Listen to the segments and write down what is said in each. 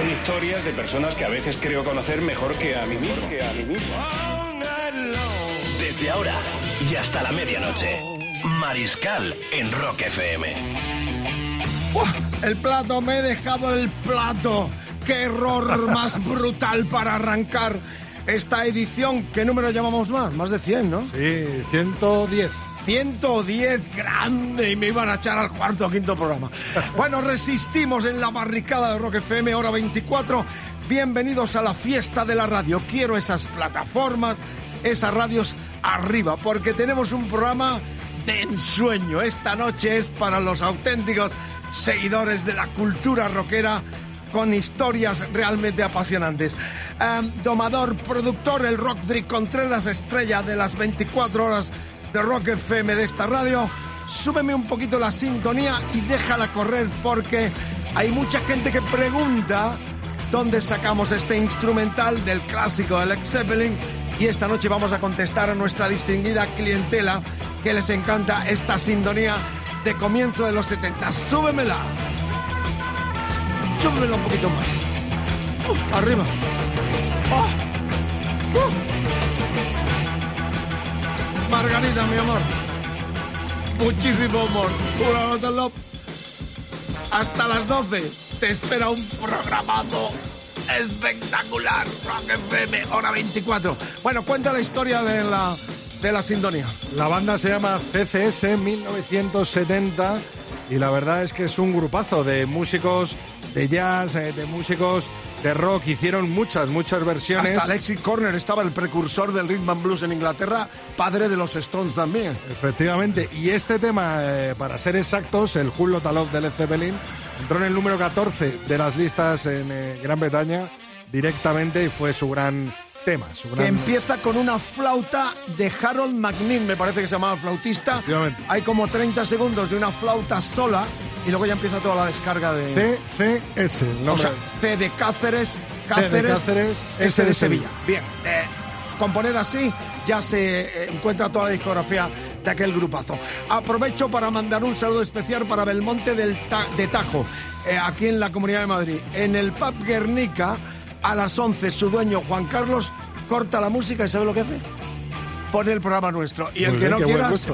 Son historias de personas que a veces creo conocer mejor que a mí mismo. Que a mí mismo. Desde ahora y hasta la medianoche. Mariscal en Rock FM. ¡Buah! El plato, me he dejado el plato. ¡Qué error más brutal para arrancar esta edición! ¿Qué número llamamos más? Más de 100, ¿no? Sí, 110. 110, grande, y me iban a echar al cuarto o quinto programa. Bueno, resistimos en la barricada de Rock FM, hora 24. Bienvenidos a la fiesta de la radio. Quiero esas plataformas, esas radios arriba, porque tenemos un programa de ensueño. Esta noche es para los auténticos seguidores de la cultura rockera con historias realmente apasionantes. Em, domador, productor, el Rockdrick Contreras, estrella de las 24 horas de Rock FM de esta radio. Súbeme un poquito la sintonía y déjala correr porque hay mucha gente que pregunta dónde sacamos este instrumental del clásico de Led Zeppelin y esta noche vamos a contestar a nuestra distinguida clientela que les encanta esta sintonía de comienzo de los 70. Súbemela. Súbemela un poquito más. Arriba. Oh. Margarita, mi amor. Muchísimo amor. Una nota. Hasta las 12 te espera un programazo espectacular. Rock FM, hora 24. Bueno, cuenta la historia de la, de la sintonía. La banda se llama CCS 1970 y la verdad es que es un grupazo de músicos de jazz, eh, de músicos de rock. Hicieron muchas, muchas versiones. Hasta Alexis Corner estaba el precursor del rhythm and blues en Inglaterra, padre de los Stones también. Efectivamente. Y este tema, eh, para ser exactos, el Who Lotta Love de Led Zeppelin, entró en el número 14 de las listas en eh, Gran Bretaña directamente y fue su gran tema. Su Que empieza con una flauta de Harold McNeil, me parece que se llamaba flautista. Hay como 30 segundos de una flauta sola y luego ya empieza toda la descarga de... CCS. el O sea, C de Cáceres, C Cáceres, de Cáceres, S de Sevilla. Bien, eh, componer así ya se eh, encuentra toda la discografía de aquel grupazo. Aprovecho para mandar un saludo especial para Belmonte del Ta- de Tajo, eh, aquí en la Comunidad de Madrid. En el pub Guernica, a las 11, su dueño Juan Carlos corta la música y ¿sabe lo que hace? Pone el programa nuestro. Y el Muy que bien, no quiera, se.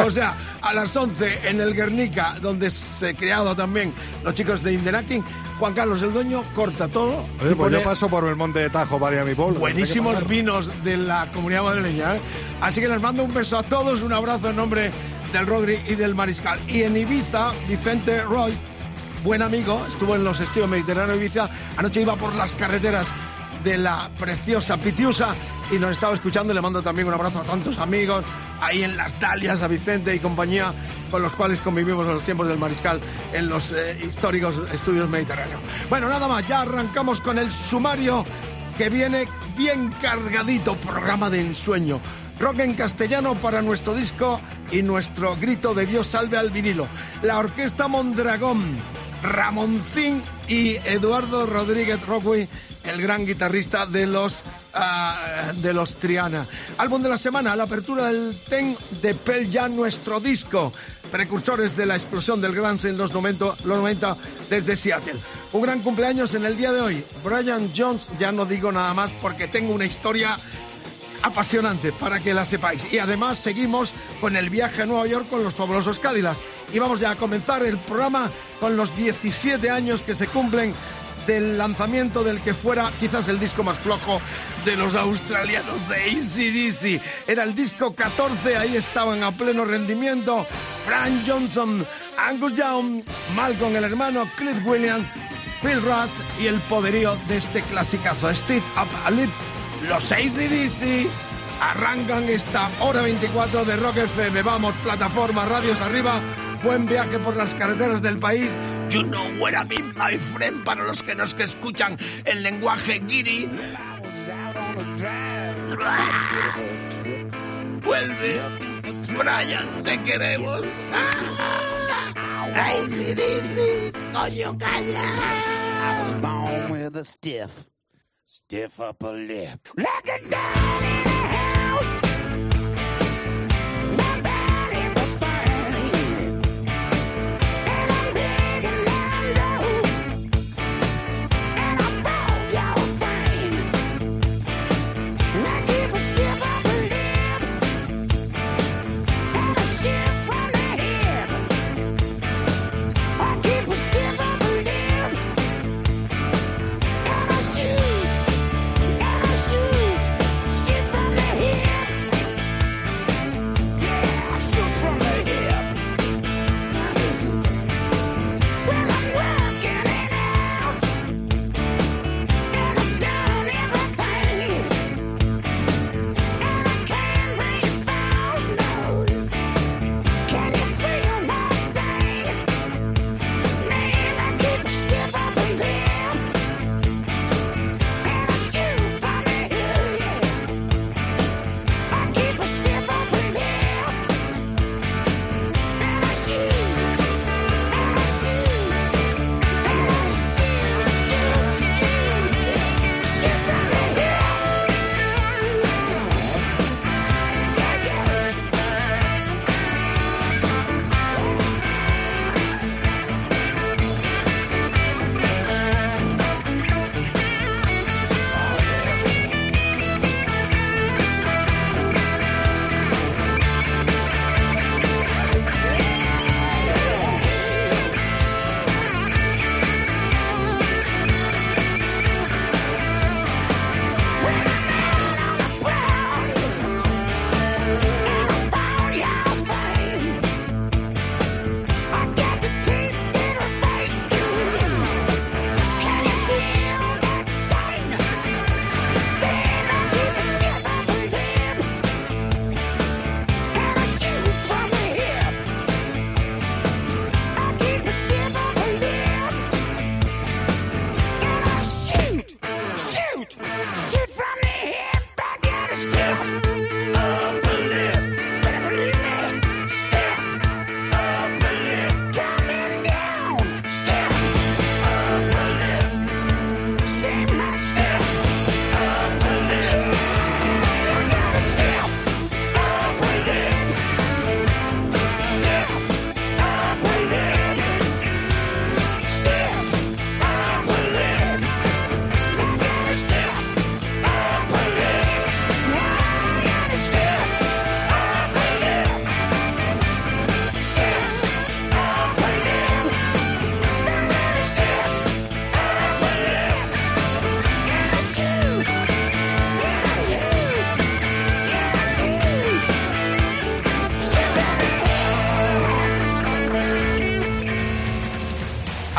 O sea, a las 11 en el Guernica, donde se creado también los chicos de Indenaki, Juan Carlos, el dueño, corta todo. Oye, pues pone yo paso por el Monte de Tajo, María mi pueblo. buenísimos vinos de la comunidad madrileña. ¿eh? Así que les mando un beso a todos, un abrazo en nombre del Rodri y del Mariscal. Y en Ibiza, Vicente Roy, buen amigo, estuvo en los estudios Mediterráneo Ibiza. Anoche iba por las carreteras de la preciosa Pitiusa y nos estaba escuchando. Le mando también un abrazo a tantos amigos ahí en las Dalias, a Vicente y compañía, con los cuales convivimos en los tiempos del Mariscal en los eh, históricos estudios Mediterráneos. Bueno, nada más, ya arrancamos con el sumario que viene bien cargadito, programa de ensueño. Rock en castellano para nuestro disco y nuestro grito de Dios salve al vinilo. La orquesta Mondragón, Ramoncín y Eduardo Rodríguez Rockway, el gran guitarrista de los, ah, de los Triana. Álbum de la semana, la apertura del Ten de Pel ya nuestro disco. Precursores de la explosión del grunge en los 90, los 90 desde Seattle. Un gran cumpleaños en el día de hoy. Brian Jones, ya no digo nada más porque tengo una historia apasionante para que la sepáis. Y además seguimos con el viaje a Nueva York con los fabulosos Cádilas. Y vamos ya a comenzar el programa con los 17 años que se cumplen del lanzamiento del que fuera quizás el disco más flojo de los australianos de ACDC. Era el disco 14, ahí estaban a pleno rendimiento Brian Johnson, Angus Young, Malcolm el hermano, Cliff Williams, Phil Roth y el poderío de este clasicazo, Steve Up a. Los ACDC arrancan esta hora 24 de Rock FM. Vamos, plataforma, radios arriba. Buen viaje por las carreteras del país. You know where I mean, my friend, para los que nos que escuchan el lenguaje guiri. Vuelve. Brian, te queremos. Sí, coño, calla. I was born with a stiff, stiff upper lip. A down in the house.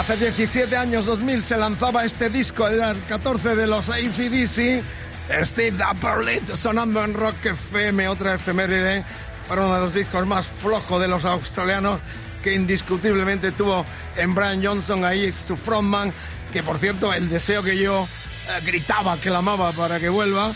Hace 17 años, 2000, se lanzaba este disco, era el 14 de los ACDC, Steve Upperlit, sonando en Rock FM, otra efeméride, para uno de los discos más flojos de los australianos, que indiscutiblemente tuvo en Brian Johnson ahí su frontman, que por cierto, el deseo que yo eh, gritaba, clamaba para que vuelva,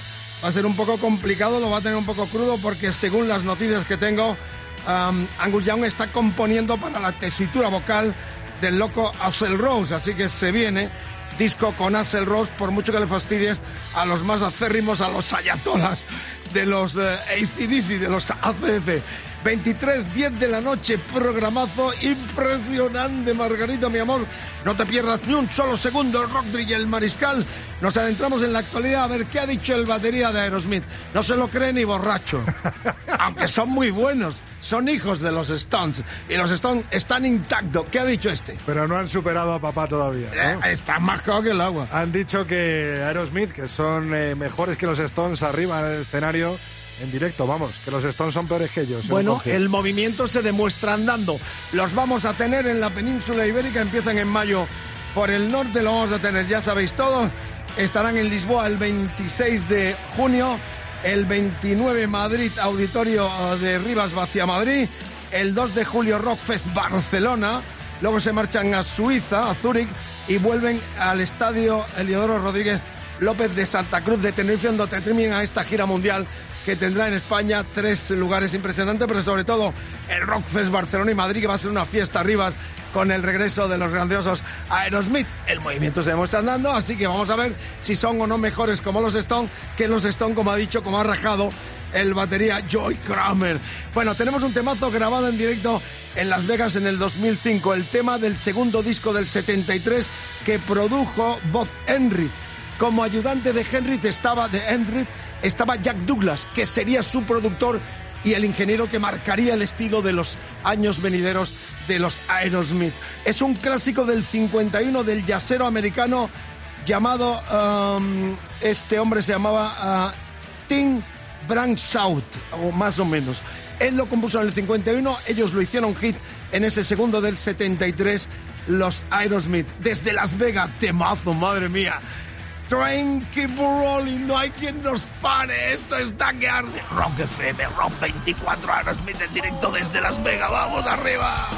va a ser un poco complicado, lo va a tener un poco crudo, porque según las noticias que tengo, um, Angus Young está componiendo para la tesitura vocal del loco Axel Rose, así que se viene disco con Axel Rose, por mucho que le fastidies a los más acérrimos, a los ayatolas de los eh, ACDC, de los ACDC. 23, 10 de la noche, programazo impresionante, Margarita, mi amor. No te pierdas ni un solo segundo Rockdrill y el Mariscal. Nos adentramos en la actualidad a ver qué ha dicho el batería de Aerosmith. No se lo cree ni borracho. Aunque son muy buenos, son hijos de los Stones. Y los Stones están intactos. ¿Qué ha dicho este? Pero no han superado a papá todavía. ¿no? Eh, está más que el agua. Han dicho que Aerosmith, que son eh, mejores que los Stones arriba en el escenario, en directo, vamos, que los Stones son peores que ellos. Bueno, el movimiento se demuestra andando. Los vamos a tener en la península ibérica, empiezan en mayo por el norte, lo vamos a tener, ya sabéis todo. Estarán en Lisboa el 26 de junio, el 29 Madrid, Auditorio de Rivas Vacia Madrid, el 2 de julio Rockfest Barcelona, luego se marchan a Suiza, a Zúrich, y vuelven al estadio Eliodoro Rodríguez López de Santa Cruz de Tenerife, donde termina esta gira mundial que tendrá en España tres lugares impresionantes, pero sobre todo el Rockfest Barcelona y Madrid, que va a ser una fiesta arriba con el regreso de los grandiosos Aerosmith. El movimiento se demuestra andando, así que vamos a ver si son o no mejores como los Stone, que los Stone, como ha dicho, como ha rajado el batería Joy Kramer. Bueno, tenemos un temazo grabado en directo en Las Vegas en el 2005, el tema del segundo disco del 73 que produjo Bob Henry. Como ayudante de Henry estaba de Henry estaba Jack Douglas, que sería su productor y el ingeniero que marcaría el estilo de los años venideros de los Aerosmith. Es un clásico del 51 del yacero americano llamado, um, este hombre se llamaba uh, Tim Branchout, o más o menos. Él lo compuso en el 51, ellos lo hicieron hit en ese segundo del 73, los Aerosmith. Desde Las Vegas, temazo, madre mía. Keep rolling, no hay quien nos pare, esto está que arde. Rock FM, Rock 24 Aerosmith en directo desde Las Vegas, vamos arriba.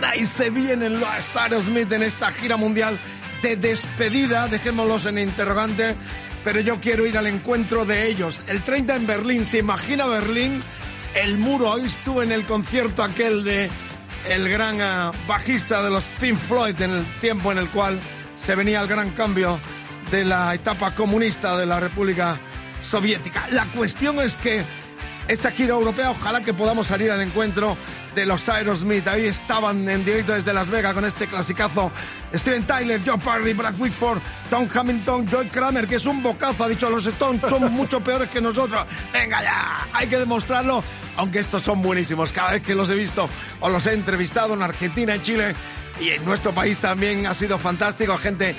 Day. Se vienen los Aerosmith en esta gira mundial de despedida. Dejémoslos en interrogante. Pero yo quiero ir al encuentro de ellos. El 30 en Berlín. ¿Se imagina Berlín? El muro. Hoy estuve en el concierto aquel de el gran ah, bajista de los Pink Floyd en el tiempo en el cual se venía el gran cambio de la etapa comunista de la República Soviética. La cuestión es que esa gira europea, ojalá que podamos salir al encuentro de los Aerosmith. Ahí estaban en directo desde Las Vegas con este clasicazo. Steven Tyler, Joe Parry, Brad Whitford, Tom Hamilton, Joy Kramer, que es un bocazo, ha dicho los Stones, son mucho peores que nosotros. Venga ya, hay que demostrarlo, aunque estos son buenísimos. Cada vez que los he visto o los he entrevistado en Argentina, en Chile y en nuestro país también ha sido fantástico. Gente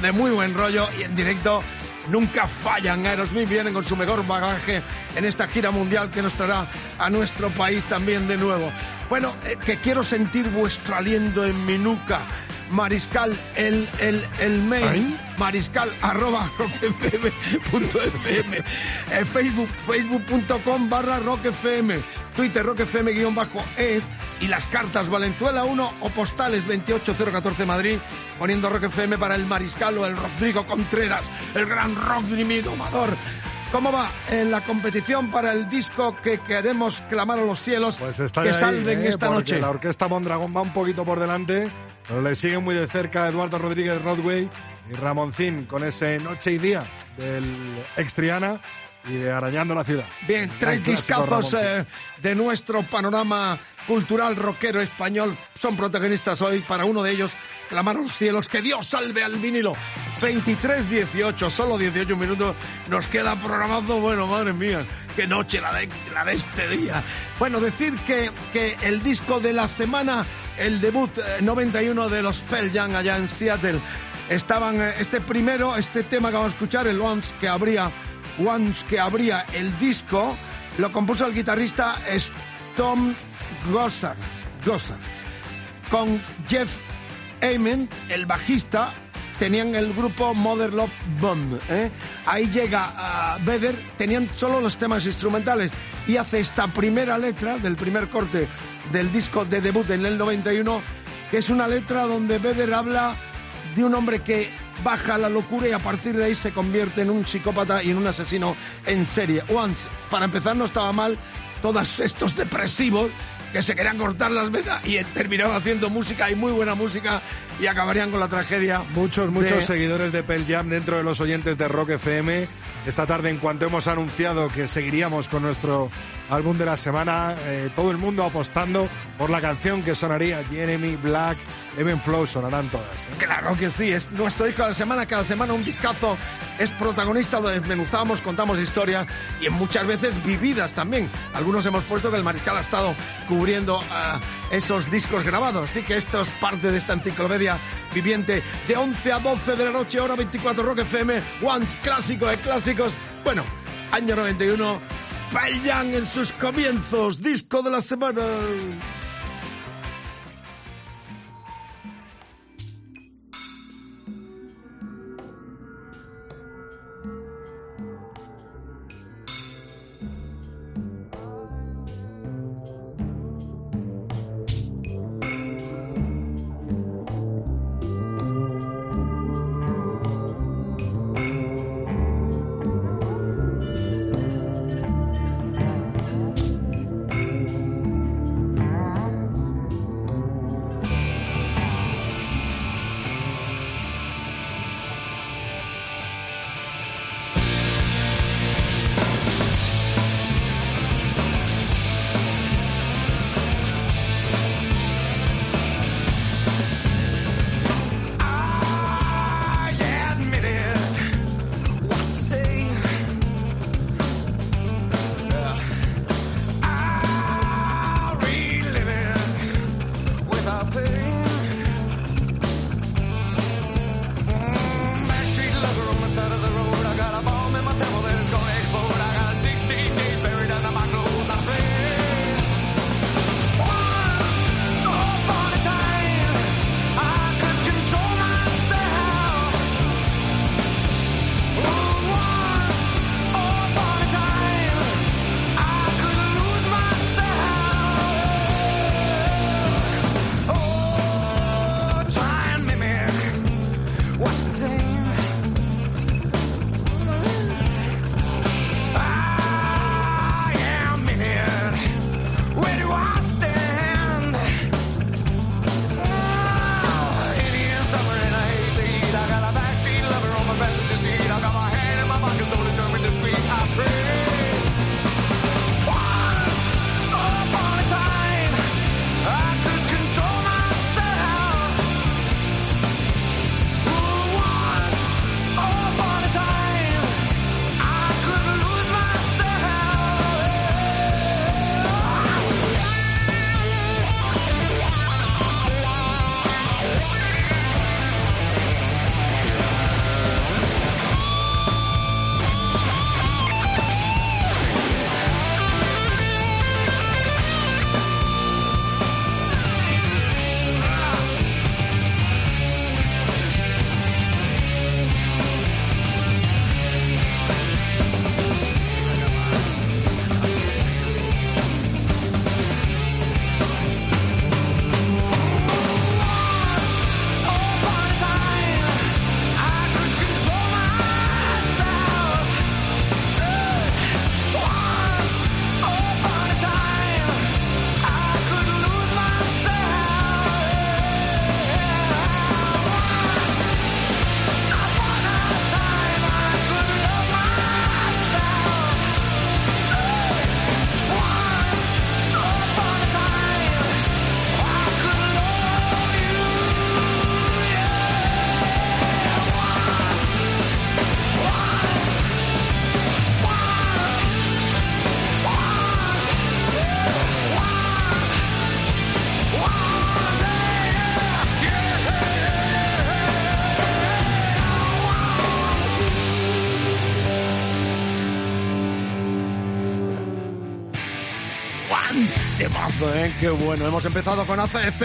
de muy buen rollo y en directo nunca fallan. Aerosmith vienen con su mejor bagaje en esta gira mundial que nos traerá a nuestro país también de nuevo. Bueno, eh, que quiero sentir vuestro aliento en mi nuca. Mariscal, el, el, el mail, mariscal arroba rockfm.fm, eh, Facebook, facebook.com barra rockfm, Twitter rockfm guion bajo es y las cartas Valenzuela 1 o postales 28014 Madrid, poniendo rockfm para el Mariscal o el Rodrigo Contreras, el gran mi domador. ¿Cómo va en la competición para el disco que queremos clamar a los cielos Pues está que ahí, salven ¿eh? esta Porque noche? La orquesta Mondragón va un poquito por delante, pero le siguen muy de cerca Eduardo Rodríguez Rodway y Ramoncín con ese Noche y Día del Extriana y de Arañando la Ciudad. Bien, Gran tres discazos eh, de nuestro panorama cultural rockero español son protagonistas hoy. Para uno de ellos, clamar a los cielos, que Dios salve al vinilo. 23-18, solo 18 minutos nos queda programado. Bueno, madre mía, qué noche la de, la de este día. Bueno, decir que, que el disco de la semana, el debut eh, 91 de los Pearl Jam allá en Seattle, estaban eh, este primero, este tema que vamos a escuchar, el Once que habría Once que el disco, lo compuso el guitarrista Tom Gossard, Gossard. Con Jeff Ament, el bajista, tenían el grupo Mother Love Bomb. ¿eh? Ahí llega a Vedder, tenían solo los temas instrumentales y hace esta primera letra del primer corte del disco de debut en el 91, que es una letra donde Vedder habla de un hombre que baja la locura y a partir de ahí se convierte en un psicópata y en un asesino en serie. Once, para empezar, no estaba mal todos estos depresivos que se querían cortar las venas y terminaron haciendo música y muy buena música y acabarían con la tragedia. Muchos, muchos de- seguidores de Pearl Jam dentro de los oyentes de Rock FM. Esta tarde, en cuanto hemos anunciado que seguiríamos con nuestro álbum de la semana, eh, todo el mundo apostando por la canción que sonaría Jeremy Black, Even Flow, sonarán todas. ¿eh? Claro que sí, es nuestro disco de la semana, cada semana un discazo, es protagonista, lo desmenuzamos, contamos historias y muchas veces vividas también. Algunos hemos puesto que el Mariscal ha estado cubriendo ah, esos discos grabados, así que esto es parte de esta enciclopedia viviente de 11 a 12 de la noche, hora 24 Rock FM, Once clásico de clásicos. Bueno, año 91, Pearl en sus comienzos, disco de la semana. Temazo, ¿eh? Qué bueno. Hemos empezado con ACF.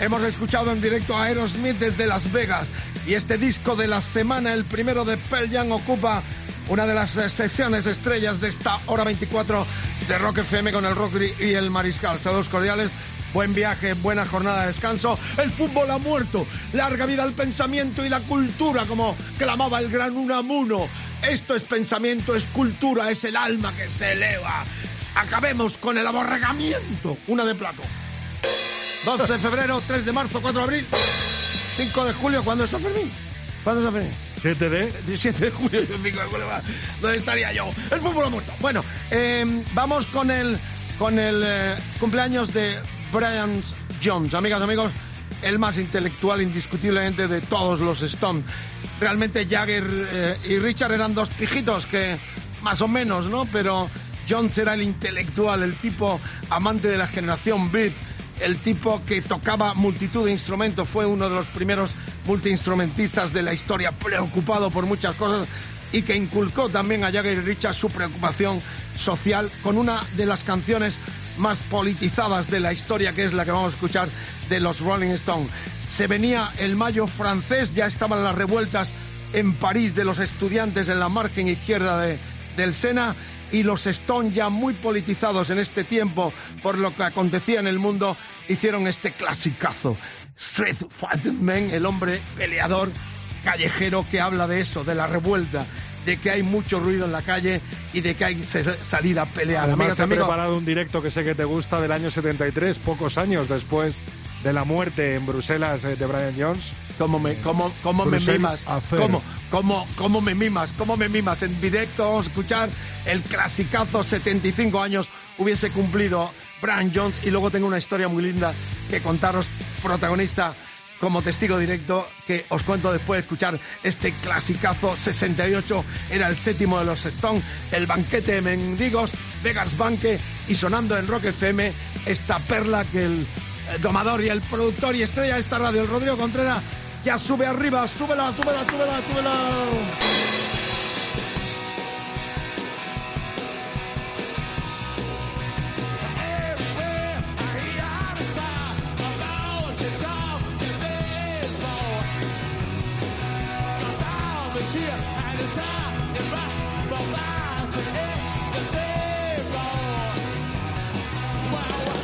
Hemos escuchado en directo a Aerosmith desde Las Vegas. Y este disco de la semana, el primero de Pearl Jam, ocupa una de las eh, secciones estrellas de esta hora 24 de Rock FM con el Rock y el Mariscal. Saludos cordiales. Buen viaje, buena jornada de descanso. El fútbol ha muerto. Larga vida al pensamiento y la cultura, como clamaba el gran Unamuno. Esto es pensamiento, es cultura, es el alma que se eleva. Acabemos con el aborregamiento. Una de plato. 2 de febrero, 3 de marzo, 4 de abril, 5 de julio. ¿Cuándo es San Fermín? ¿Cuándo es San Fermín? 7 de... 17 de julio y 5 de julio. ¿Dónde estaría yo? El fútbol ha muerto. Bueno, eh, vamos con el, con el eh, cumpleaños de Brian Jones. Amigas, amigos, el más intelectual indiscutiblemente de todos los Stones. Realmente Jagger eh, y Richard eran dos pijitos que más o menos, ¿no? Pero Jones era el intelectual, el tipo amante de la generación beat, el tipo que tocaba multitud de instrumentos, fue uno de los primeros multiinstrumentistas de la historia, preocupado por muchas cosas y que inculcó también a Jagger y Richard su preocupación social con una de las canciones más politizadas de la historia, que es la que vamos a escuchar de los Rolling Stones. Se venía el mayo francés, ya estaban las revueltas en París de los estudiantes en la margen izquierda de, del Sena y los Stones ya muy politizados en este tiempo por lo que acontecía en el mundo hicieron este clasicazo. Street Fighting Man, el hombre peleador callejero que habla de eso, de la revuelta, de que hay mucho ruido en la calle y de que hay que salir a pelear. Además, Amigas, te he preparado un directo que sé que te gusta del año 73, pocos años después de la muerte en Bruselas eh, de Brian Jones. ¿Cómo me, cómo, cómo me mimas? ¿Cómo, cómo, ¿Cómo me mimas? ¿Cómo me mimas? En directo vamos a escuchar el clasicazo 75 años hubiese cumplido Brian Jones y luego tengo una historia muy linda que contaros, protagonista como testigo directo, que os cuento después de escuchar este clasicazo 68, era el séptimo de los Stones, el banquete de mendigos, Vegas Banque y sonando en Rock FM esta perla que el el domador y el productor y estrella de esta radio, el Rodrigo Contreras. Ya sube arriba, súbela, súbela, súbela, súbela. Wow.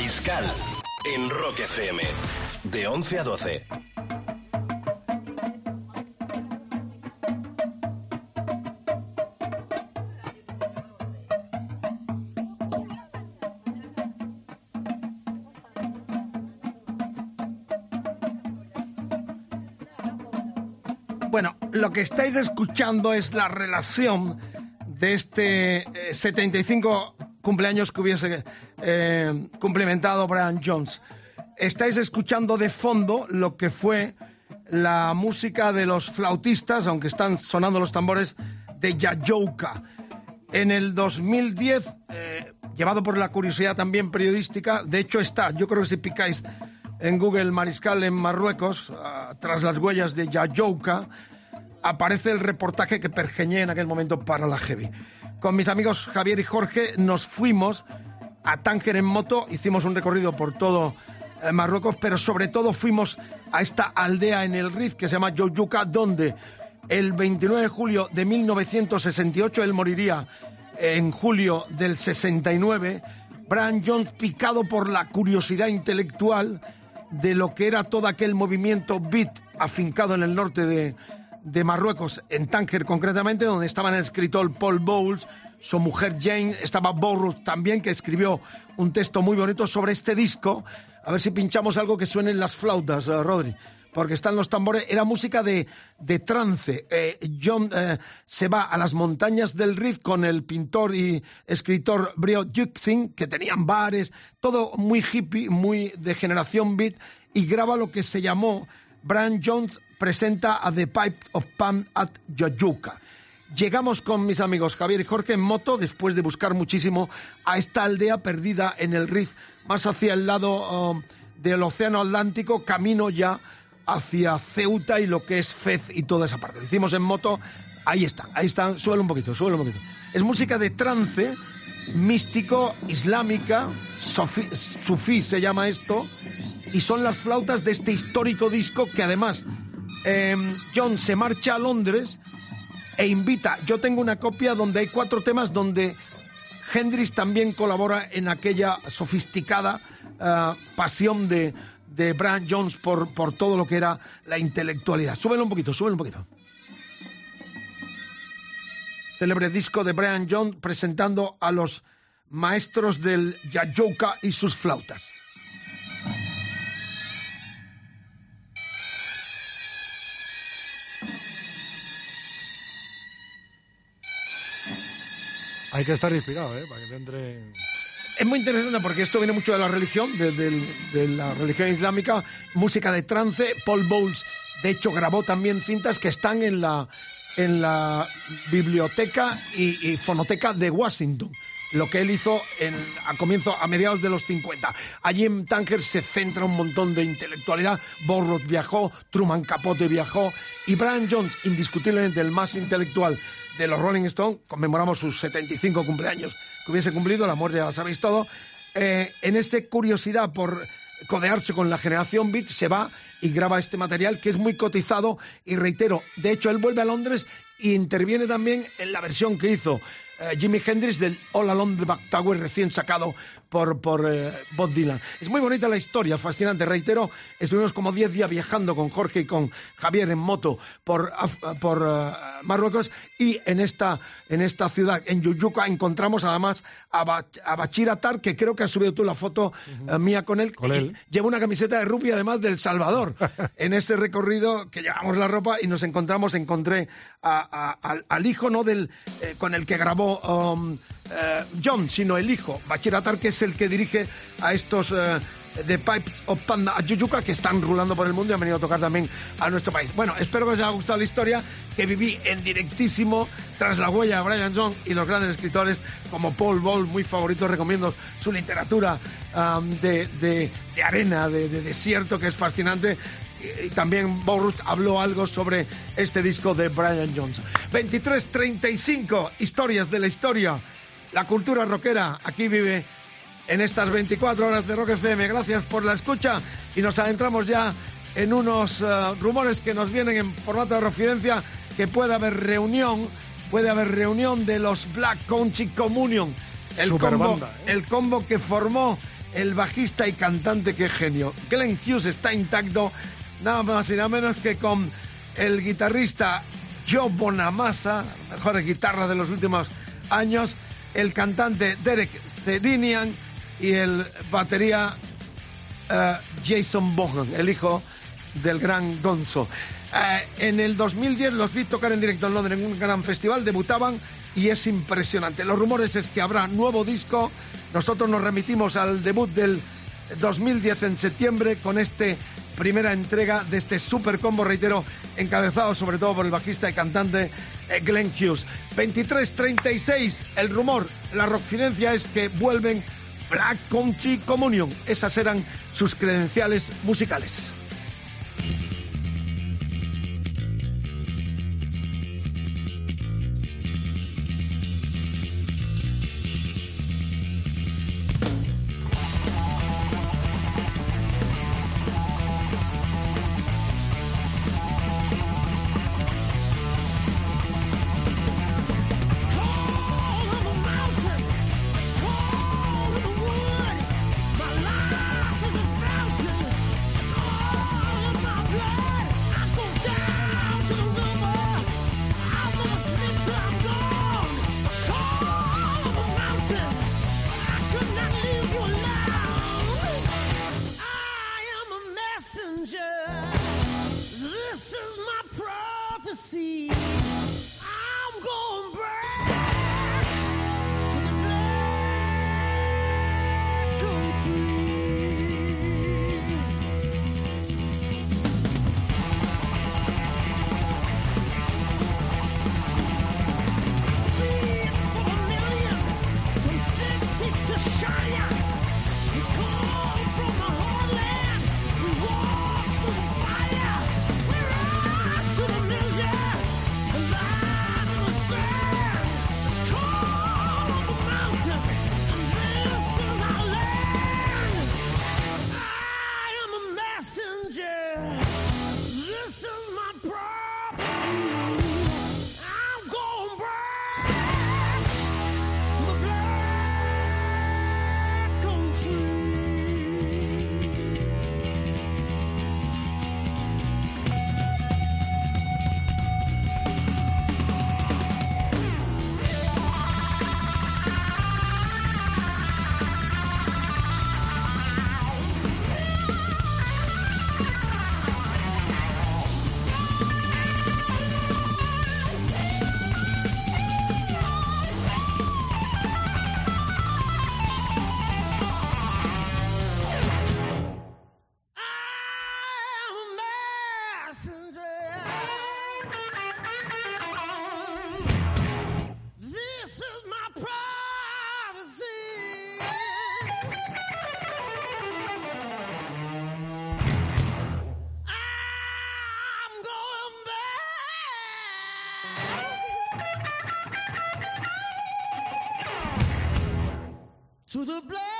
Mariscal en Rock FM. De 11 a 12. Bueno, lo que estáis escuchando es la relación de este eh, 75 cumpleaños que hubiese eh, cumplimentado Brian Jones. Estáis escuchando de fondo lo que fue la música de los flautistas, aunque están sonando los tambores, de Yayouka. En el 2010, eh, llevado por la curiosidad también periodística, de hecho está, yo creo que si picáis en Google Mariscal en Marruecos, ah, tras las huellas de Yayouka, aparece el reportaje que pergeñé en aquel momento para la Heavy. Con mis amigos Javier y Jorge nos fuimos a Tánger en moto, hicimos un recorrido por todo eh, Marruecos, pero sobre todo fuimos a esta aldea en el Rif que se llama Yoyuca, donde el 29 de julio de 1968 él moriría en julio del 69. Brian Jones, picado por la curiosidad intelectual de lo que era todo aquel movimiento beat afincado en el norte de, de Marruecos, en Tánger concretamente, donde estaban el escritor Paul Bowles, su mujer Jane, estaba Borrus también, que escribió un texto muy bonito sobre este disco. A ver si pinchamos algo que suene en las flautas, eh, Rodri. Porque están los tambores, era música de, de trance. Eh, John eh, se va a las montañas del Rif con el pintor y escritor Brio Juxin, que tenían bares, todo muy hippie, muy de generación beat, y graba lo que se llamó Brian Jones presenta a The Pipe of Pan at Yoyuka. Llegamos con mis amigos Javier y Jorge en moto después de buscar muchísimo a esta aldea perdida en el Riz, más hacia el lado um, del Océano Atlántico, camino ya hacia Ceuta y lo que es Fez y toda esa parte. Lo hicimos en moto, ahí están, ahí están, suelo un poquito, suelo un poquito. Es música de trance, místico, islámica, sofí, sufí se llama esto, y son las flautas de este histórico disco que además eh, John se marcha a Londres e invita. Yo tengo una copia donde hay cuatro temas donde Hendrix también colabora en aquella sofisticada uh, pasión de, de Brian Jones por, por todo lo que era la intelectualidad. Súbelo un poquito, súbelo un poquito. Célebre disco de Brian Jones presentando a los maestros del Yayoka y sus flautas. Hay que estar inspirado, ¿eh? Para que te entre... Es muy interesante porque esto viene mucho de la religión, de, la religión islámica, música de trance. Paul Bowles, de hecho, grabó también cintas que están en la, en la biblioteca y fonoteca de Washington. Lo que él hizo en, a comienzo, a mediados de los 50. Allí en Tánger se centra un montón de intelectualidad. Borroth viajó, Truman Capote viajó y Brian Jones, indiscutiblemente el más intelectual de los Rolling Stones, conmemoramos sus 75 cumpleaños que hubiese cumplido, la muerte ya la sabéis todo, eh, en esa curiosidad por codearse con la generación Beat, se va y graba este material que es muy cotizado y reitero, de hecho él vuelve a Londres e interviene también en la versión que hizo Jimi Hendrix del All Along the Back Tower recién sacado por, por eh, Bob Dylan. Es muy bonita la historia, fascinante. Reitero, estuvimos como 10 días viajando con Jorge y con Javier en moto por, por uh, Marruecos y en esta, en esta ciudad, en Yuyuca, encontramos además a, ba a Bachir Atar, que creo que has subido tú la foto uh -huh. uh, mía con él. Con él. Lleva una camiseta de rugby además del Salvador. en ese recorrido que llevamos la ropa y nos encontramos, encontré a, a, al, al, hijo no del eh, con el que grabó um, uh, John, sino el hijo, Bachir Atar, que es el que dirige a estos uh, The Pipes of Panda Ayuyuca que están rulando por el mundo y han venido a tocar también a nuestro país. Bueno, espero que os haya gustado la historia que viví en directísimo tras la huella de Brian John y los grandes escritores como Paul Ball, muy favorito, recomiendo su literatura um, de, arena, de, de desierto, que es fascinante y también Borus habló algo sobre este disco de Brian Jones. 2335 historias de la historia. La cultura rockera aquí vive en estas 24 horas de Rock FM. Gracias por la escucha y nos adentramos ya en unos uh, rumores que nos vienen en formato de refidencia que puede haber reunión puede haber reunión de los Black Country Communion. El Superbanda, combo, ¿eh? el combo que formó el bajista y cantante que genio. Glenn Hughes está intacto, nada más y nada menos que con el guitarrista Joe Bonamassa, la mejor guitarra de los últimos años, el cantante Derek Serinian y el batería eh, Jason Bohan, el hijo del gran Gonzo. Eh, en el 2010 los vi tocar en directo en Londres en un gran festival, debutaban y es impresionante. Los rumores es que habrá nuevo disco. Nosotros nos remitimos al debut del 2010 en septiembre con este primera entrega de este super combo, reitero, encabezado sobre todo por el bajista y cantante Glenn Hughes. 23-36, el rumor, la roccidencia es que vuelven Black Country Communion. Esas eran sus credenciales musicales. This is my prophecy. I'm going to the black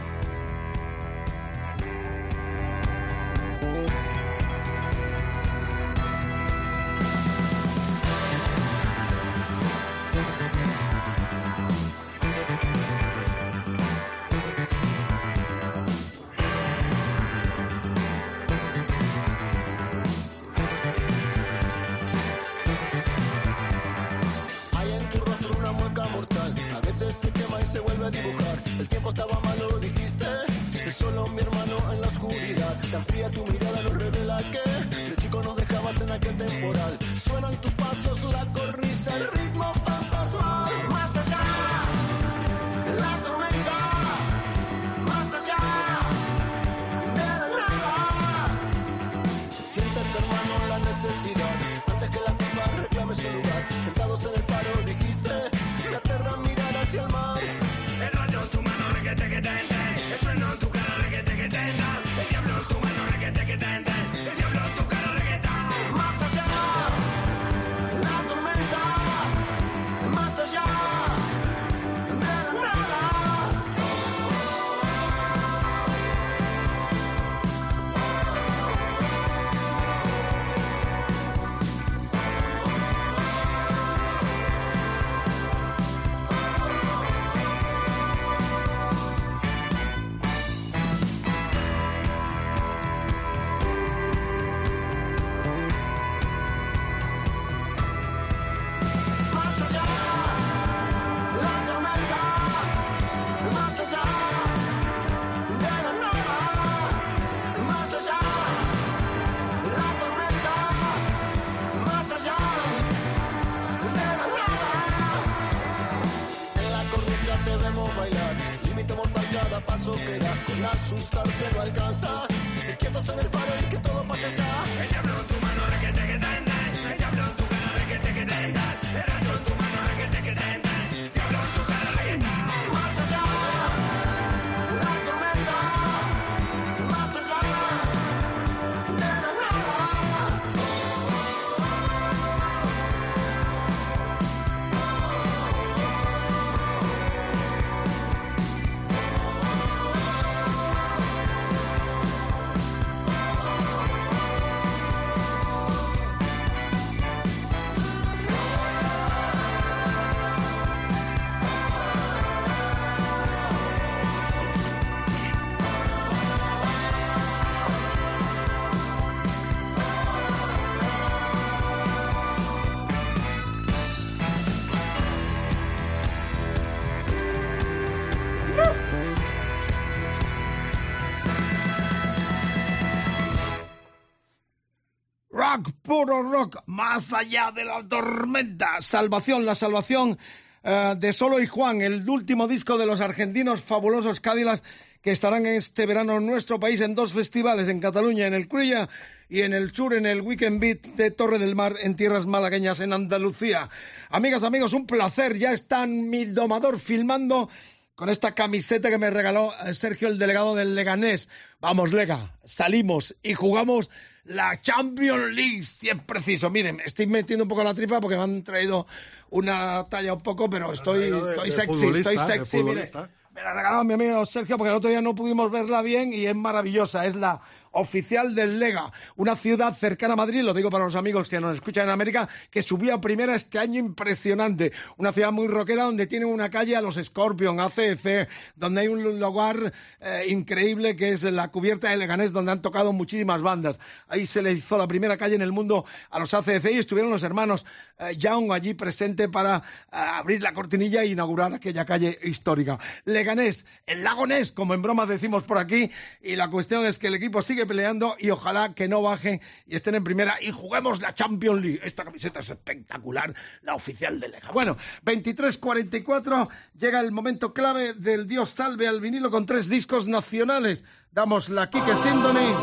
Rock, puro rock, más allá de la tormenta. Salvación, la salvación eh, de Solo y Juan, el último disco de los argentinos fabulosos Cádilas que estarán este verano en nuestro país en dos festivales, en Cataluña, en el Cruilla, y en el sur, en el Weekend Beat de Torre del Mar, en tierras malagueñas, en Andalucía. Amigas, amigos, un placer. Ya están mi domador filmando con esta camiseta que me regaló eh, Sergio, el delegado del Leganés. Vamos, Lega, salimos y jugamos la Champions League, si es preciso. Miren, estoy metiendo un poco la tripa porque me han traído una talla un poco, pero estoy, de- estoy de sexy, estoy sexy. Me la regaló mi amigo Sergio porque el otro día no pudimos verla bien y es maravillosa. Es la oficial del Lega, una ciudad cercana a Madrid, lo digo para los amigos que nos escuchan en América, que subió a primera este año impresionante. Una ciudad muy rockera donde tiene una calle a los Scorpion, ACC, donde hay un lugar eh, increíble que es la cubierta de Leganés, donde han tocado muchísimas bandas. Ahí se le hizo la primera calle en el mundo a los ACC y estuvieron los hermanos eh, Young allí presente para eh, abrir la cortinilla e inaugurar aquella calle histórica. Leganés, el lago Ness, como en bromas decimos por aquí, y la cuestión es que el equipo sigue peleando y ojalá que no bajen y estén en primera y juguemos la Champions League. Esta camiseta es espectacular, la oficial de Lega. Bueno, 23.44, llega el momento clave del Dios salve al vinilo con tres discos nacionales. Damos la Kike Sindoni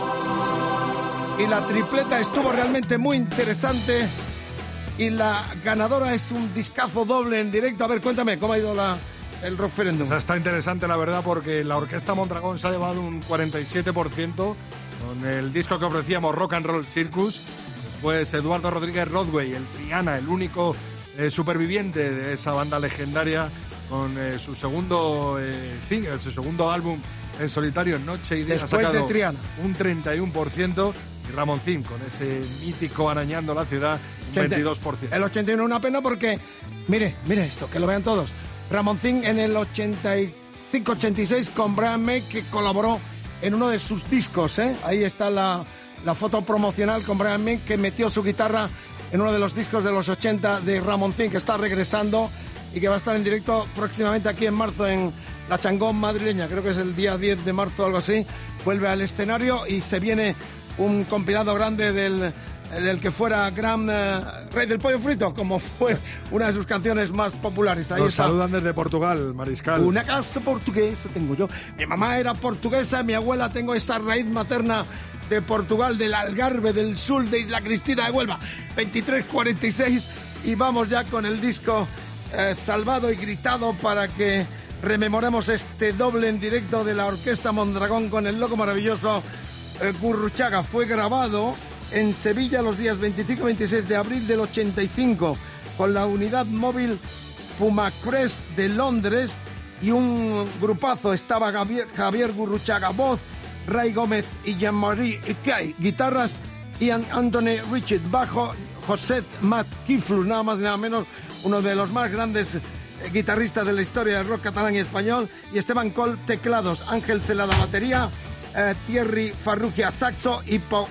y la tripleta estuvo realmente muy interesante. Y la ganadora es un discazo doble en directo. A ver, cuéntame, ¿cómo ha ido la, el referéndum? O sea, está interesante la verdad porque la Orquesta Mondragón se ha llevado un 47% con el disco que ofrecíamos Rock and Roll Circus. Después Eduardo Rodríguez Rodway, el Triana, el único eh, superviviente de esa banda legendaria con eh, su segundo eh, single, su segundo álbum en solitario, Noche y Día, ha Después de sacado Triana. un 31% y Ramoncín con ese mítico arañando la ciudad, un 22%. El 81 una pena porque, mire, mire esto, que lo vean todos. Ramoncín en el 85-86 con Brian May que colaboró en uno de sus discos, ¿eh? Ahí está la, foto promocional con Brian May que metió su guitarra en uno de los discos de los 80 de Ramoncín que está regresando y que va a estar en directo próximamente aquí en marzo en la Changón madrileña, creo que es el día 10 de marzo o algo así, vuelve al escenario y se viene un compilado grande del, del que fuera gran eh, rey del pollo frito, como fue una de sus canciones más populares. Ahí Nos está. saludan desde Portugal, Mariscal. Una casa portuguesa tengo yo. Mi mamá era portuguesa, mi abuela tengo esa raíz materna de Portugal, del Algarve, del sur de Isla Cristina de Huelva. 23.46 y vamos ya con el disco eh, salvado y gritado para que rememoremos este doble en directo de la Orquesta Mondragón con el loco maravilloso eh, Gurruchaga. Fue grabado en Sevilla los días 25 y 26 de abril del 85 con la unidad móvil Puma Crest de Londres y un grupazo. Estaba Javier, Gurruchaga voz, Ray Gómez y Jean-Marie Ikay guitarras, Ian Anthony Richard bajo, José Matt Kiflus, nada más y nada menos, uno de los más grandes eh, guitarristas de la historia del rock catalán y español, y Esteban Col teclados, Ángel Celada batería, eh, Thierry Farrugia saxo y Po-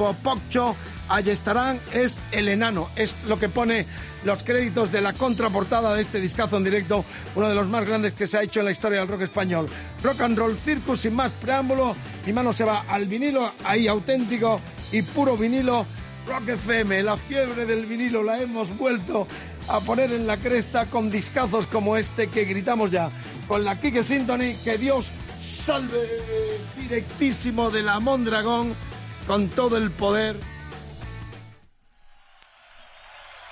Popoccho Ayestarán es el enano. Es lo que pone los créditos de la contraportada de este discazo en directo, uno de los más grandes que se ha hecho en la historia del rock español. Rock and Roll Circus, sin más preámbulo, mi mano se va al vinilo, ahí auténtico y puro vinilo. Rock FM, la fiebre del vinilo la hemos vuelto a poner en la cresta con discazos como este que gritamos ya. Con la Kike Symphony, que Dios Salve directísimo de la Mondragón con todo el poder.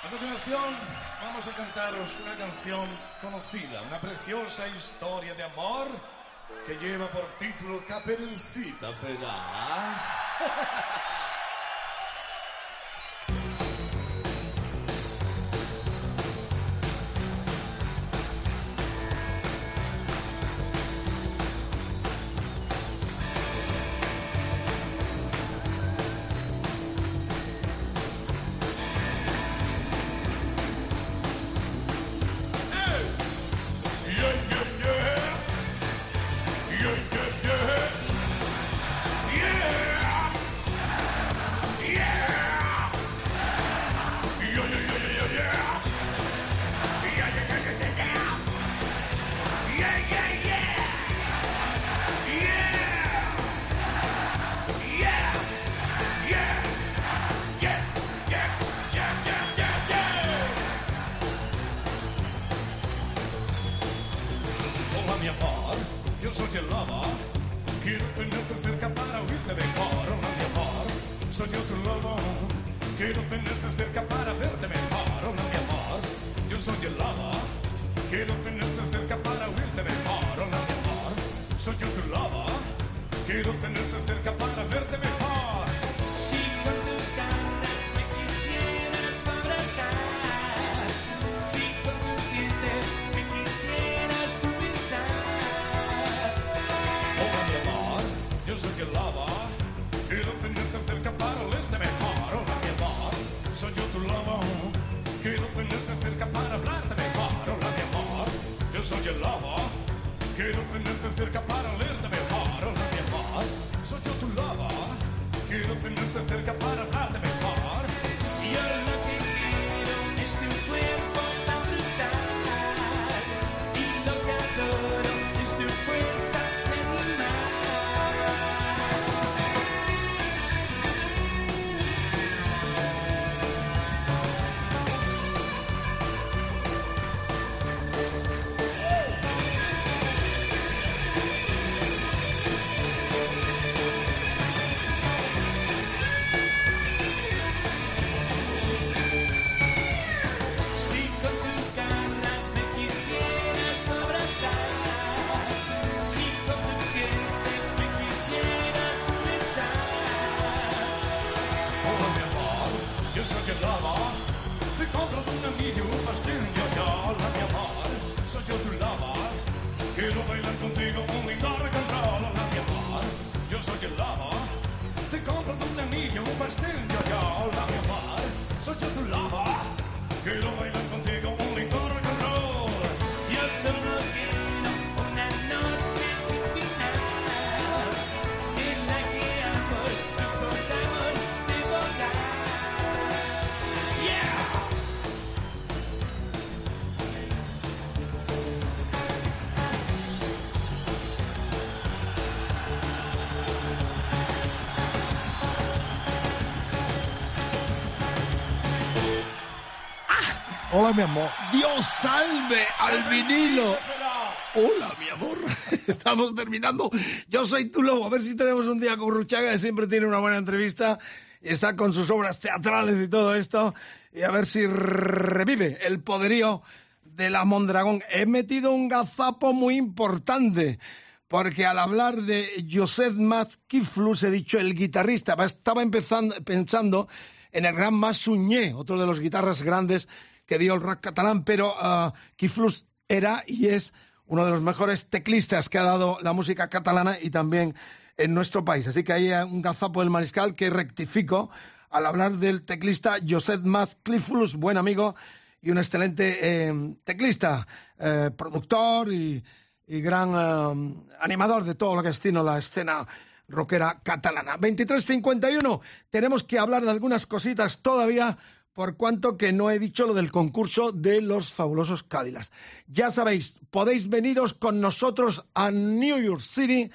A continuación, vamos a cantaros una canción conocida, una preciosa historia de amor que lleva por título Caperucita Pegada. Hola, mi amor. Dios salve al vinilo. Hola, mi amor. Estamos terminando. Yo soy tu lobo. A ver si tenemos un día con Ruchaga, que siempre tiene una buena entrevista. Está con sus obras teatrales y todo esto. Y a ver si revive el poderío de la Mondragón. He metido un gazapo muy importante. Porque al hablar de Joseph Masquiflus he dicho el guitarrista. Estaba empezando, pensando en el gran Masuñé, otro de los guitarras grandes que dio el rock catalán, pero uh, Kiflus era y es uno de los mejores teclistas que ha dado la música catalana y también en nuestro país. Así que hay un gazapo del mariscal que rectifico al hablar del teclista Josep Mas Cliflus, buen amigo y un excelente eh, teclista, eh, productor y, gran eh, animador de todo lo que es la escena rockera catalana. 23.51, tenemos que hablar de algunas cositas todavía por cuanto que no he dicho lo del concurso de los fabulosos Cádilas. Ya sabéis, podéis veniros con nosotros a New York City,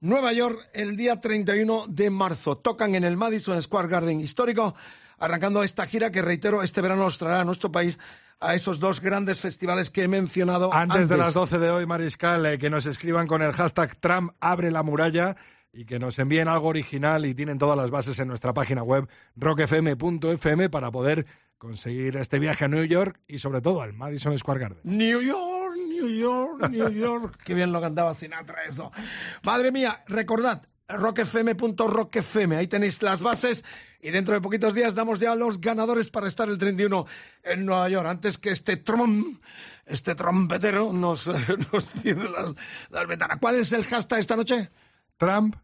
Nueva York, el día 31 de marzo. Tocan en el Madison Square Garden histórico, arrancando esta gira que, reitero, este verano nos traerá a nuestro país a esos dos grandes festivales que he mencionado antes. Antes de las 12 de hoy, Mariscal, eh, que nos escriban con el hashtag Trump abre la muralla y que nos envíen algo original y tienen todas las bases en nuestra página web rockfm.fm para poder conseguir este viaje a New York y sobre todo al Madison Square Garden. New York, New York, New York. Qué bien lo cantaba Sinatra eso. Madre mía, recordad, rockfm.rockfm, ahí tenéis las bases y dentro de poquitos días damos ya los ganadores para estar el 31 en Nueva York. Antes que este Trump, este trompetero nos, nos cierre las, las ventanas. ¿Cuál es el hashtag esta noche? Trump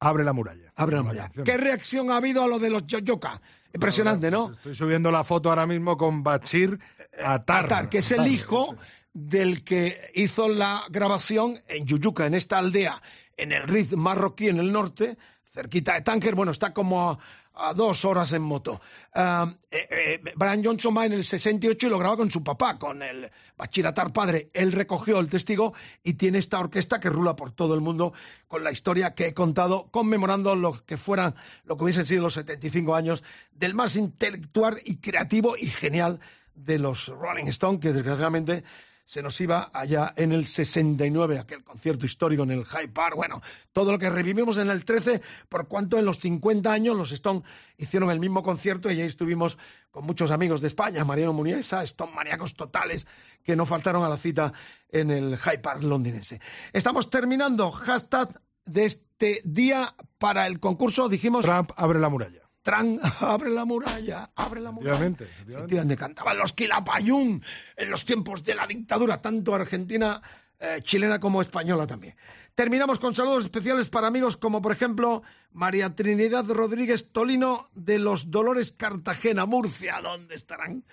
abre la muralla. Abre la muralla. ¿Qué reacción ha habido a lo de los Yoyoka? Impresionante, ¿no? Pues estoy subiendo la foto ahora mismo con Bachir Atar. Atar, que es el hijo del que hizo la grabación en Yuyuca, en esta aldea, en el Riz marroquí, en el norte, cerquita de Tánger. Bueno, está como a, dos horas en moto. Eh, eh, Brian Johnson va en el 68 y lo graba con su papá, con el Bachiratar padre. Él recogió el testigo y tiene esta orquesta que rula por todo el mundo con la historia que he contado, conmemorando lo que fueran, lo que hubiesen sido los 75 años del más intelectual y creativo y genial de los Rolling Stones, que desgraciadamente se nos iba allá en el 69, aquel concierto histórico en el High Park. Bueno, todo lo que revivimos en el 13, por cuanto en los 50 años los Stones hicieron el mismo concierto y ahí estuvimos con muchos amigos de España, Mariano Muniesa, Stone maníacos totales, que no faltaron a la cita en el High Park londinense. Estamos terminando. Hashtag de este día para el concurso, dijimos... Trump abre la muralla. Tran, abre la muralla, abre la muralla. Efectivamente, cantaban los Quilapayún en los tiempos de la dictadura, tanto argentina, eh, chilena como española también. Terminamos con saludos especiales para amigos como, por ejemplo, María Trinidad Rodríguez Tolino de Los Dolores Cartagena, Murcia. ¿Dónde estarán?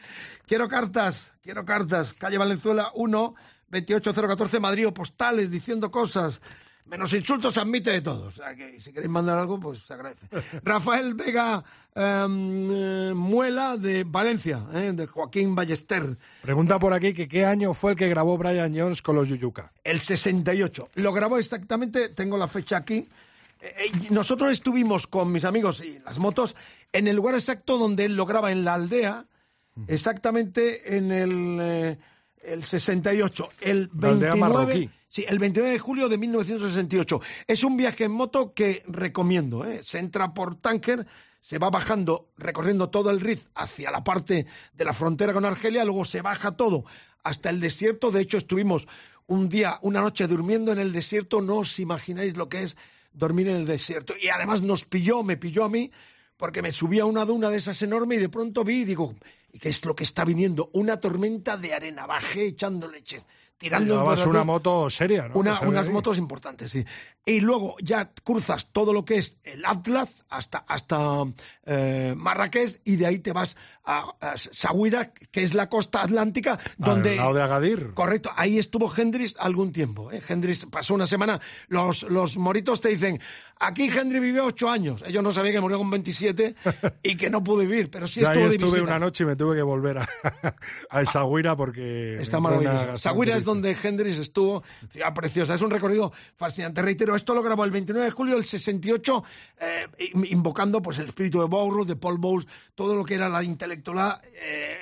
Quiero cartas, quiero cartas. Calle Valenzuela 1, 28014, Madrid o postales diciendo cosas. Menos insultos se admite de todos. O sea que si queréis mandar algo, pues se agradece. Rafael Vega em, eh, Muela de Valencia, eh, de Joaquín Ballester. Pregunta por aquí que qué año fue el que grabó Brian Jones con los Yuyuka. El 68. Lo grabó exactamente, tengo la fecha aquí. Eh, nosotros estuvimos con mis amigos y las motos en el lugar exacto donde él lo graba, en la aldea, exactamente en el, el 68. El La aldea 29, marroquí. Sí, el 29 de julio de 1968. Es un viaje en moto que recomiendo. ¿eh? Se entra por Tánger, se va bajando, recorriendo todo el Riz hacia la parte de la frontera con Argelia, luego se baja todo hasta el desierto. De hecho, estuvimos un día, una noche durmiendo en el desierto. No os imagináis lo que es dormir en el desierto. Y además nos pilló, me pilló a mí, porque me subí a una duna de esas enormes y de pronto vi y digo, ¿y qué es lo que está viniendo? Una tormenta de arena. Bajé echando leches. Tirando Llevabas una moto seria, ¿no? Una- Que unas motos importantes, sí. Y luego ya cruzas todo lo que es el Atlas hasta, hasta eh, Marrakech y de ahí te vas a, a Sahuira, que es la costa atlántica, donde... Al lado de Agadir. Correcto, ahí estuvo Hendrix algún tiempo. ¿eh? Hendrix pasó una semana. Los, los moritos te dicen, aquí Hendrix vivió ocho años. Ellos no sabían que murió con 27 y que no pudo vivir, pero sí Yo ahí estuvo de estuve una noche y me tuve que volver a, a Essaouira porque... Está maravilloso. Sagüira es donde Hendrix estuvo, ciudad preciosa. Es un recorrido fascinante. Reitero, esto lo grabó el 29 de julio del 68, eh, in- invocando pues el espíritu de Bowles, de Paul Bowles, todo lo que era la intelectualidad eh,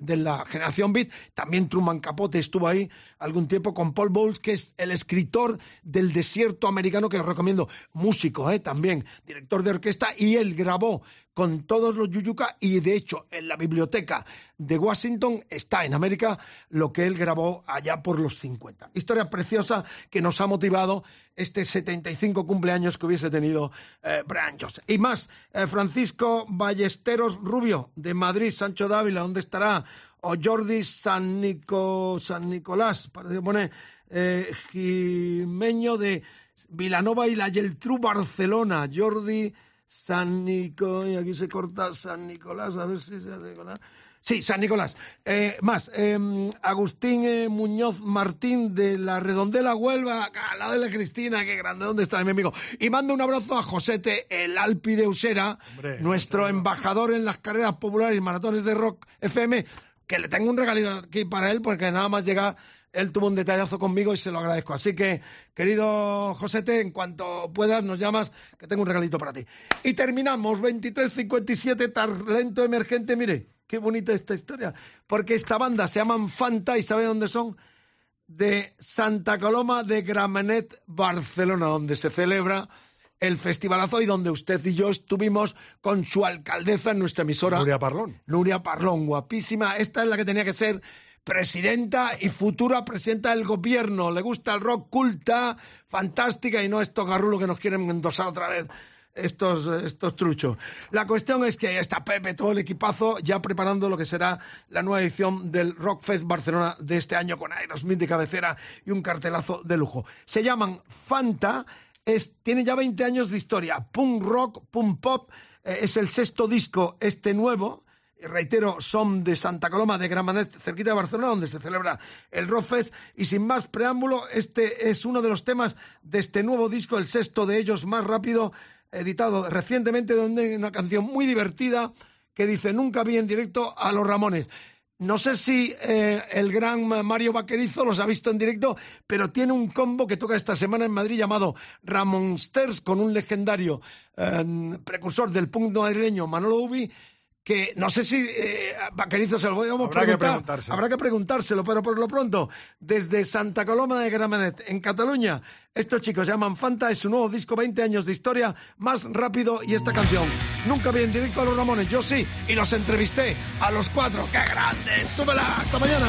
de la generación beat. También Truman Capote estuvo ahí algún tiempo con Paul Bowles, que es el escritor del desierto americano que os recomiendo. Músico, eh, también, director de orquesta, y él grabó con todos los Yuyuka y de hecho en la biblioteca de Washington está en América lo que él grabó allá por los 50. Historia preciosa que nos ha motivado este 75 cumpleaños que hubiese tenido eh, Brian Jones. Y más, eh, Francisco Ballesteros Rubio de Madrid, Sancho Dávila, ¿dónde estará? O Jordi San Nicolás, parece que pone eh, Jimeño de Vilanova y la Geltrú Barcelona, Jordi San Nico, y aquí se corta San Nicolás, a ver si se hace con la- Sí, San Nicolás. Eh, más, eh, Agustín eh, Muñoz Martín de la Redondela Huelva, acá al lado de la Cristina, qué grande, ¿dónde está mi amigo? Y mando un abrazo a Josete, el Alpi de Usera, nuestro embajador en las carreras populares y maratones de rock FM, que le tengo un regalito aquí para él, porque nada más llega él tuvo un detallazo conmigo y se lo agradezco. Así que, querido Josete, en cuanto puedas nos llamas, que tengo un regalito para ti. Y terminamos, 23.57, talento emergente, mire, qué bonita esta historia. Porque esta banda se llaman Fanta y ¿sabe dónde son? De Santa Coloma de Gramenet, Barcelona, donde se celebra el festivalazo y donde usted y yo estuvimos con su alcaldesa en nuestra emisora. Nuria Parlón. Nuria Parlón, guapísima. Esta es la que tenía que ser presidenta y futura presidenta del gobierno. Le gusta el rock, culta, fantástica y no estos garrulos que nos quieren endosar otra vez. Estos, estos truchos. La cuestión es que ahí está Pepe, todo el equipazo, ya preparando lo que será la nueva edición del Rockfest Barcelona de este año con Aerosmith de cabecera y un cartelazo de lujo. Se llaman Fanta, es, tiene ya 20 años de historia. Punk rock, punk pop, eh, es el sexto disco, este nuevo. Reitero, son de Santa Coloma de Gramenet, cerquita de Barcelona, donde se celebra el Rockfest. Y sin más preámbulo, este es uno de los temas de este nuevo disco, el sexto de ellos más rápido, editado recientemente, donde hay una canción muy divertida que dice Nunca vi en directo a los Ramones. No sé si eh, el gran Mario Vaquerizo los ha visto en directo, pero tiene un combo que toca esta semana en Madrid llamado Ramonsters con un legendario eh, precursor del punk madrileño, Manolo Ubi, que no sé si eh, Vaquerizo se lo podemos Habrá que preguntar. preguntárselo. Habrá que preguntárselo, pero por lo pronto, desde Santa Coloma de Gramenet, en Cataluña, estos chicos llaman Fanta, es su nuevo disco, 20 años de historia, más rápido y esta canción. Nunca vi en directo a los Ramones, yo sí, y los entrevisté a los cuatro. ¡Qué grandes! ¡Súbela! ¡Hasta mañana!